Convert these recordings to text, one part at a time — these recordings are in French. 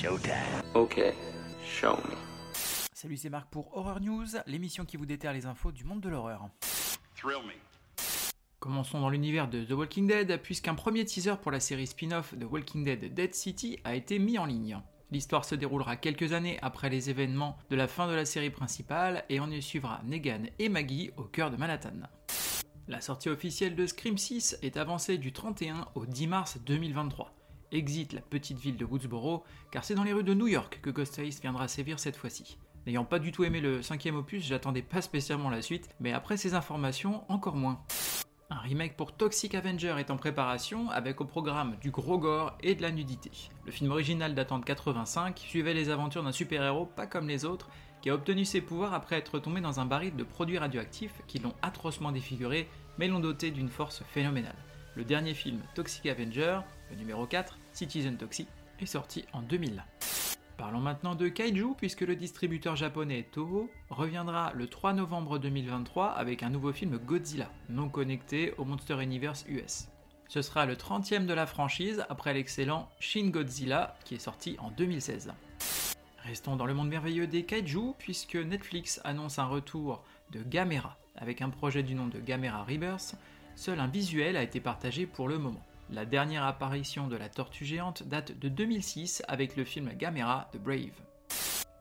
showtime. Ok, show me. Salut, c'est Marc pour Horror News, l'émission qui vous déterre les infos du monde de l'horreur. Thrill me. Commençons dans l'univers de The Walking Dead, puisqu'un premier teaser pour la série spin-off The Walking Dead Dead City a été mis en ligne. L'histoire se déroulera quelques années après les événements de la fin de la série principale et on y suivra Negan et Maggie au cœur de Manhattan. La sortie officielle de Scream 6 est avancée du 31 au 10 mars 2023. Exit la petite ville de Woodsboro, car c'est dans les rues de New York que Ghostface viendra sévir cette fois-ci. N'ayant pas du tout aimé le cinquième opus, j'attendais pas spécialement la suite, mais après ces informations, encore moins. Un remake pour Toxic Avenger est en préparation avec au programme du gros gore et de la nudité. Le film original datant de 85 suivait les aventures d'un super-héros pas comme les autres qui a obtenu ses pouvoirs après être tombé dans un baril de produits radioactifs qui l'ont atrocement défiguré mais l'ont doté d'une force phénoménale. Le dernier film Toxic Avenger, le numéro 4, Citizen Toxic, est sorti en 2000. Parlons maintenant de Kaiju, puisque le distributeur japonais Toho reviendra le 3 novembre 2023 avec un nouveau film Godzilla, non connecté au Monster Universe US. Ce sera le 30e de la franchise après l'excellent Shin Godzilla qui est sorti en 2016. Restons dans le monde merveilleux des kaiju puisque Netflix annonce un retour de Gamera avec un projet du nom de Gamera Rebirth. Seul un visuel a été partagé pour le moment. La dernière apparition de la tortue géante date de 2006 avec le film Gamera de Brave.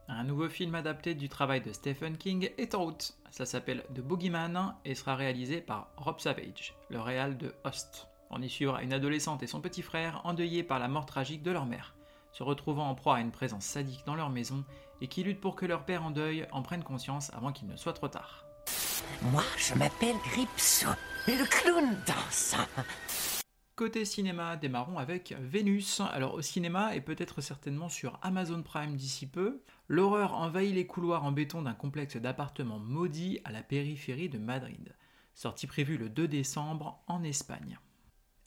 Un nouveau film adapté du travail de Stephen King est en route. Ça s'appelle The Boogeyman et sera réalisé par Rob Savage, le réal de Host. On y suivra une adolescente et son petit frère endeuillés par la mort tragique de leur mère, se retrouvant en proie à une présence sadique dans leur maison et qui luttent pour que leur père en deuil en prenne conscience avant qu'il ne soit trop tard. Moi, je m'appelle Gripsou, le clown dansant. Côté cinéma, démarrons avec Vénus. Alors au cinéma et peut-être certainement sur Amazon Prime d'ici peu, l'horreur envahit les couloirs en béton d'un complexe d'appartements maudits à la périphérie de Madrid. Sortie prévue le 2 décembre en Espagne.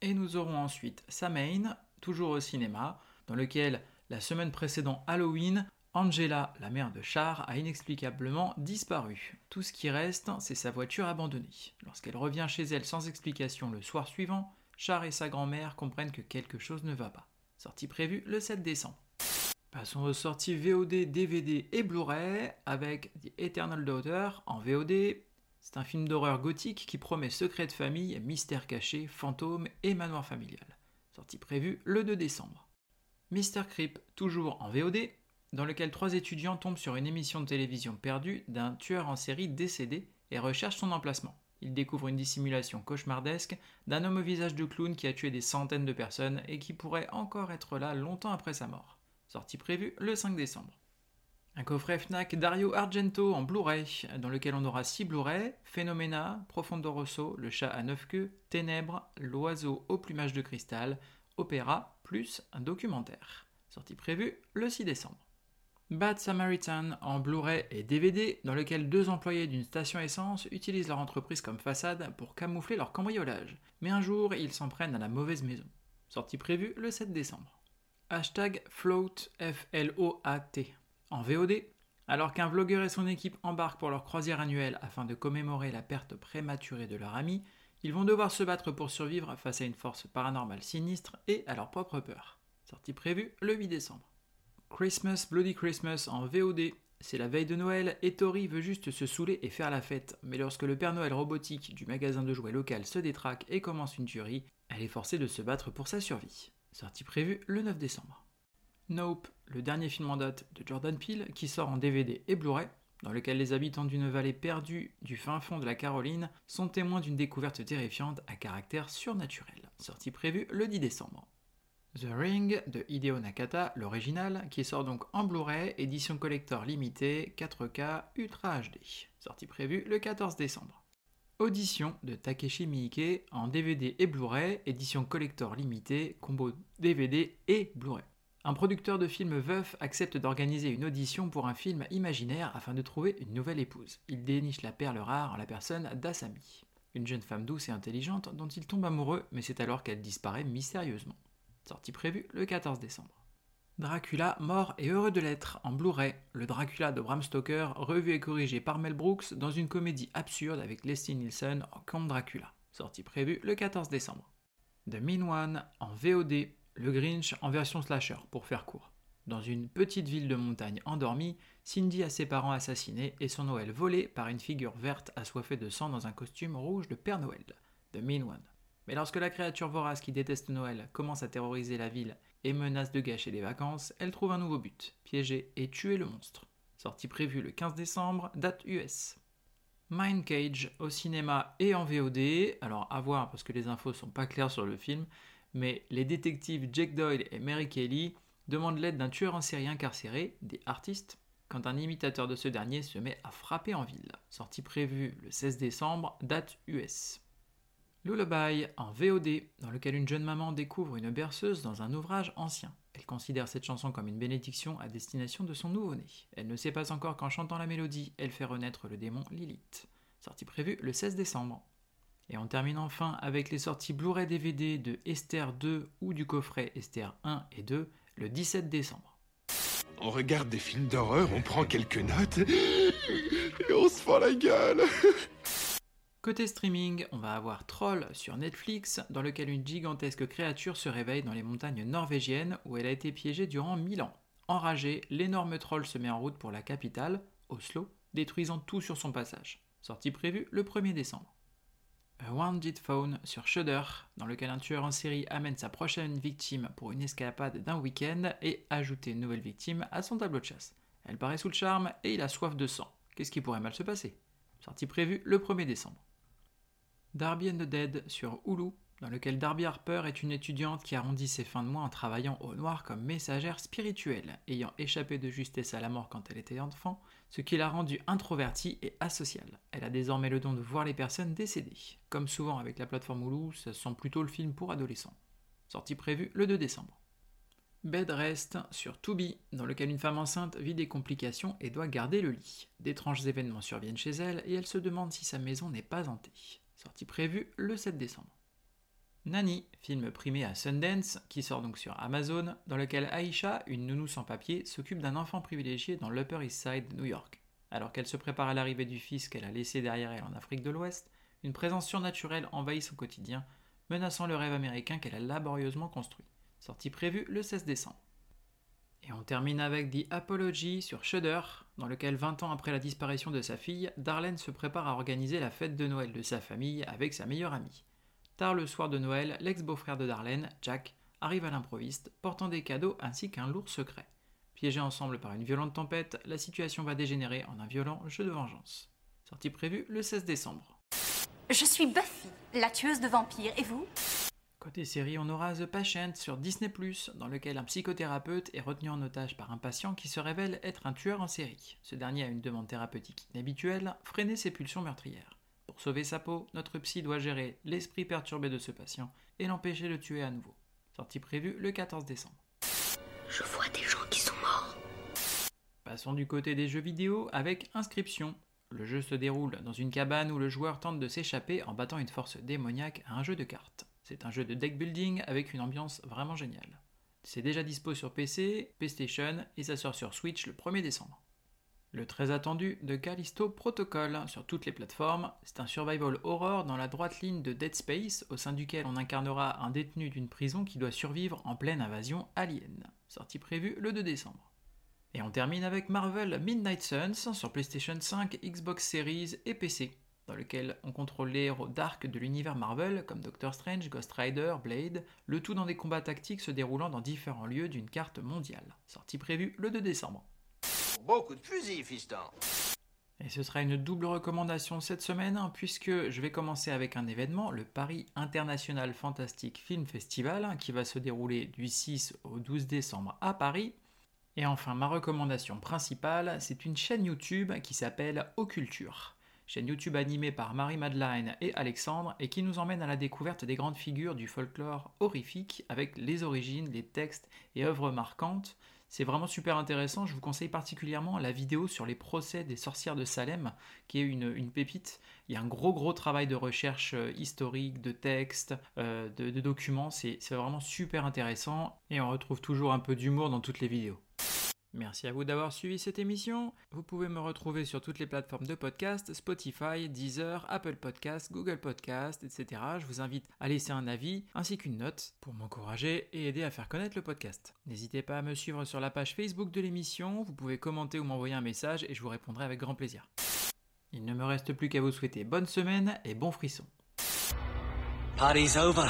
Et nous aurons ensuite Samhain, toujours au cinéma, dans lequel la semaine précédant Halloween, Angela, la mère de Char, a inexplicablement disparu. Tout ce qui reste, c'est sa voiture abandonnée. Lorsqu'elle revient chez elle sans explication le soir suivant, Char et sa grand-mère comprennent que quelque chose ne va pas. Sortie prévue le 7 décembre. Passons aux sorties VOD, DVD et Blu-ray avec The Eternal Daughter en VOD. C'est un film d'horreur gothique qui promet secret de famille, mystère caché, fantôme et manoir familial. Sortie prévue le 2 décembre. Mr. Creep, toujours en VOD, dans lequel trois étudiants tombent sur une émission de télévision perdue d'un tueur en série décédé et recherchent son emplacement il découvre une dissimulation cauchemardesque d'un homme au visage de clown qui a tué des centaines de personnes et qui pourrait encore être là longtemps après sa mort. Sortie prévue le 5 décembre. Un coffret Fnac Dario Argento en Blu-ray, dans lequel on aura 6 Blu-ray, Phenomena, Profondo Rosso, Le chat à neuf queues, Ténèbres, L'oiseau au plumage de cristal, Opéra, plus un documentaire. Sortie prévue le 6 décembre. Bad Samaritan en Blu-ray et DVD, dans lequel deux employés d'une station essence utilisent leur entreprise comme façade pour camoufler leur cambriolage. Mais un jour, ils s'en prennent à la mauvaise maison. Sortie prévue le 7 décembre. Hashtag Float, F-L-O-A-T. En VOD, alors qu'un vlogueur et son équipe embarquent pour leur croisière annuelle afin de commémorer la perte prématurée de leur ami, ils vont devoir se battre pour survivre face à une force paranormale sinistre et à leur propre peur. Sortie prévue le 8 décembre. Christmas Bloody Christmas en VOD. C'est la veille de Noël et Tori veut juste se saouler et faire la fête. Mais lorsque le Père Noël robotique du magasin de jouets local se détraque et commence une tuerie, elle est forcée de se battre pour sa survie. Sortie prévue le 9 décembre. Nope, le dernier film en date de Jordan Peele qui sort en DVD et Blu-ray, dans lequel les habitants d'une vallée perdue du fin fond de la Caroline sont témoins d'une découverte terrifiante à caractère surnaturel. Sortie prévue le 10 décembre. The Ring de Hideo Nakata, l'original, qui sort donc en Blu-ray, édition collector limitée, 4K Ultra HD, sortie prévue le 14 décembre. Audition de Takeshi Miike en DVD et Blu-ray, édition collector limitée, combo DVD et Blu-ray. Un producteur de films veuf accepte d'organiser une audition pour un film imaginaire afin de trouver une nouvelle épouse. Il déniche la perle rare en la personne d'Asami, une jeune femme douce et intelligente dont il tombe amoureux, mais c'est alors qu'elle disparaît mystérieusement sortie prévue le 14 décembre. Dracula, mort et heureux de l'être, en Blu-ray, le Dracula de Bram Stoker, revu et corrigé par Mel Brooks dans une comédie absurde avec Leslie Nielsen en Comte Dracula, sortie prévue le 14 décembre. The Mean One, en VOD, le Grinch en version slasher, pour faire court. Dans une petite ville de montagne endormie, Cindy a ses parents assassinés et son Noël volé par une figure verte assoiffée de sang dans un costume rouge de Père Noël, The Mean One. Mais lorsque la créature vorace qui déteste Noël commence à terroriser la ville et menace de gâcher les vacances, elle trouve un nouveau but, piéger et tuer le monstre. Sortie prévue le 15 décembre, date US. Mind Cage au cinéma et en VOD, alors à voir parce que les infos sont pas claires sur le film, mais les détectives Jake Doyle et Mary Kelly demandent l'aide d'un tueur en série incarcéré, des artistes, quand un imitateur de ce dernier se met à frapper en ville. Sortie prévue le 16 décembre, date US. Lullaby en VOD, dans lequel une jeune maman découvre une berceuse dans un ouvrage ancien. Elle considère cette chanson comme une bénédiction à destination de son nouveau-né. Elle ne sait pas encore qu'en chantant la mélodie, elle fait renaître le démon Lilith. Sortie prévue le 16 décembre. Et on termine enfin avec les sorties Blu-ray DVD de Esther 2 ou du coffret Esther 1 et 2 le 17 décembre. On regarde des films d'horreur, on prend quelques notes et on se fend la gueule. Côté streaming, on va avoir Troll sur Netflix, dans lequel une gigantesque créature se réveille dans les montagnes norvégiennes où elle a été piégée durant 1000 ans. Enragé, l'énorme troll se met en route pour la capitale, Oslo, détruisant tout sur son passage. Sortie prévue le 1er décembre. A Wounded Phone sur Shudder, dans lequel un tueur en série amène sa prochaine victime pour une escapade d'un week-end et ajoute une nouvelle victime à son tableau de chasse. Elle paraît sous le charme et il a soif de sang. Qu'est-ce qui pourrait mal se passer? Sortie prévue le 1er décembre. Darby and the Dead sur Hulu, dans lequel Darby Harper est une étudiante qui arrondit ses fins de mois en travaillant au noir comme messagère spirituelle, ayant échappé de justesse à la mort quand elle était enfant, ce qui l'a rendue introvertie et asociale. Elle a désormais le don de voir les personnes décédées. Comme souvent avec la plateforme Hulu, ça sent plutôt le film pour adolescents. Sortie prévue le 2 décembre. Bed Rest sur Tubi, dans lequel une femme enceinte vit des complications et doit garder le lit. D'étranges événements surviennent chez elle et elle se demande si sa maison n'est pas hantée sortie prévue le 7 décembre. Nani, film primé à Sundance, qui sort donc sur Amazon, dans lequel Aisha, une nounou sans papier, s'occupe d'un enfant privilégié dans l'Upper East Side de New York. Alors qu'elle se prépare à l'arrivée du fils qu'elle a laissé derrière elle en Afrique de l'Ouest, une présence surnaturelle envahit son quotidien, menaçant le rêve américain qu'elle a laborieusement construit. Sortie prévue le 16 décembre. Et on termine avec The Apology sur Shudder, dans lequel 20 ans après la disparition de sa fille, Darlene se prépare à organiser la fête de Noël de sa famille avec sa meilleure amie. Tard le soir de Noël, l'ex-beau-frère de Darlene, Jack, arrive à l'improviste, portant des cadeaux ainsi qu'un lourd secret. Piégés ensemble par une violente tempête, la situation va dégénérer en un violent jeu de vengeance. Sortie prévue le 16 décembre. Je suis Buffy, la tueuse de vampires, et vous? Côté série, on aura The Patient sur Disney ⁇ dans lequel un psychothérapeute est retenu en otage par un patient qui se révèle être un tueur en série. Ce dernier a une demande thérapeutique inhabituelle, freiner ses pulsions meurtrières. Pour sauver sa peau, notre psy doit gérer l'esprit perturbé de ce patient et l'empêcher de tuer à nouveau. Sortie prévue le 14 décembre. Je vois des gens qui sont morts. Passons du côté des jeux vidéo avec Inscription. Le jeu se déroule dans une cabane où le joueur tente de s'échapper en battant une force démoniaque à un jeu de cartes. C'est un jeu de deck building avec une ambiance vraiment géniale. C'est déjà dispo sur PC, PlayStation et ça sort sur Switch le 1er décembre. Le très attendu de Callisto Protocol sur toutes les plateformes, c'est un survival horror dans la droite ligne de Dead Space au sein duquel on incarnera un détenu d'une prison qui doit survivre en pleine invasion alien. Sortie prévue le 2 décembre. Et on termine avec Marvel Midnight Suns sur PlayStation 5, Xbox Series et PC dans lequel on contrôle les héros dark de l'univers Marvel, comme Doctor Strange, Ghost Rider, Blade, le tout dans des combats tactiques se déroulant dans différents lieux d'une carte mondiale. Sortie prévue le 2 décembre. Beaucoup de fusils, fiston et ce sera une double recommandation cette semaine, hein, puisque je vais commencer avec un événement, le Paris International Fantastic Film Festival, hein, qui va se dérouler du 6 au 12 décembre à Paris. Et enfin, ma recommandation principale, c'est une chaîne YouTube qui s'appelle Occulture chaîne YouTube animée par Marie-Madeleine et Alexandre et qui nous emmène à la découverte des grandes figures du folklore horrifique avec les origines, les textes et œuvres marquantes. C'est vraiment super intéressant, je vous conseille particulièrement la vidéo sur les procès des sorcières de Salem, qui est une, pépite. Il y a un gros gros travail de recherche euh, historique, de textes, euh, de, de documents, c'est vraiment super intéressant et on retrouve toujours un peu d'humour dans toutes les vidéos. Merci à vous d'avoir suivi cette émission. Vous pouvez me retrouver sur toutes les plateformes de podcast, Spotify, Deezer, Apple Podcast, Google Podcast, etc. Je vous invite à laisser un avis ainsi qu'une note pour m'encourager et aider à faire connaître le podcast. N'hésitez pas à me suivre sur la page Facebook de l'émission, vous pouvez commenter ou m'envoyer un message et je vous répondrai avec grand plaisir. Il ne me reste plus qu'à vous souhaiter bonne semaine et bon frisson. Party's over.